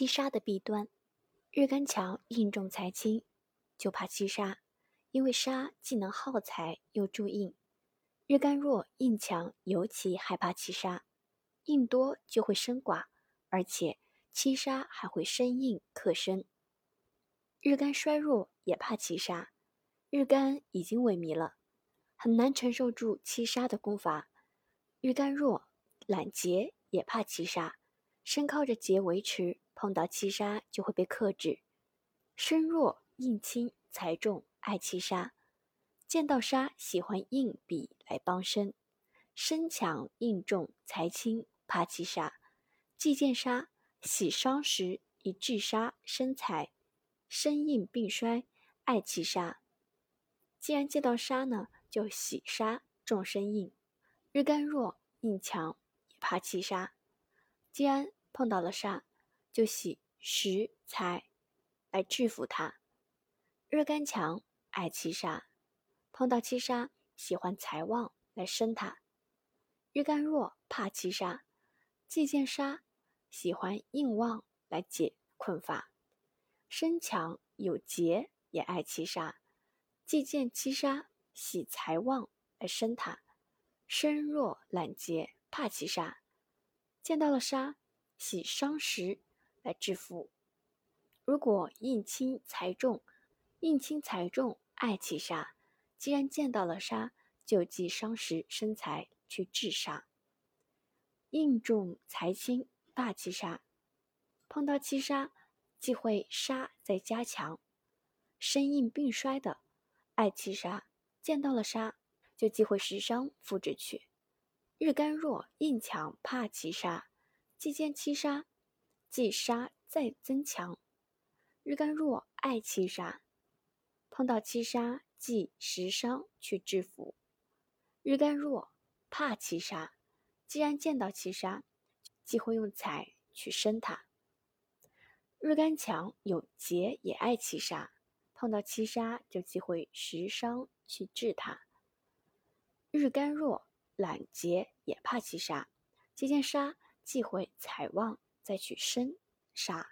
七杀的弊端，日干强印重财轻，就怕七杀，因为杀既能耗财又助印。日干弱印强，尤其害怕七杀，印多就会生寡，而且七杀还会生印克身。日干衰弱也怕七杀，日干已经萎靡了，很难承受住七杀的攻伐。日干弱懒结也怕七杀，身靠着劫维持。碰到七杀就会被克制，身弱印轻财重爱七杀，见到杀喜欢印比来帮身，身强印重财轻怕七杀，忌见杀喜伤时以制杀生财，身硬并衰爱七杀。既然见到杀呢，就喜杀重身印，日干弱印强也怕七杀，既然碰到了杀。就喜食财来制服他，日干强爱七杀，碰到七杀喜欢财旺来生他；日干弱怕七杀，忌见杀喜欢硬旺来解困乏；身强有节也爱七杀，忌见七杀喜财旺来生他；身弱懒劫怕七杀，见到了杀喜伤食。来致富。如果印轻财重，印轻财重爱七杀，既然见到了杀，就忌伤食生财去治杀。印重财轻大七杀，碰到七杀，忌讳杀再加强。身硬病衰的爱七杀，见到了杀，就忌讳食伤复制去。日干弱印强怕七杀，既见七杀。既杀再增强，日干弱爱七杀，碰到七杀忌食伤去制服。日干弱怕七杀，既然见到七杀，忌会用财去生它。日干强有劫也爱七杀，碰到七杀就忌讳食伤去治它。日干弱揽劫也怕七杀，接见杀忌讳财旺。再去生杀。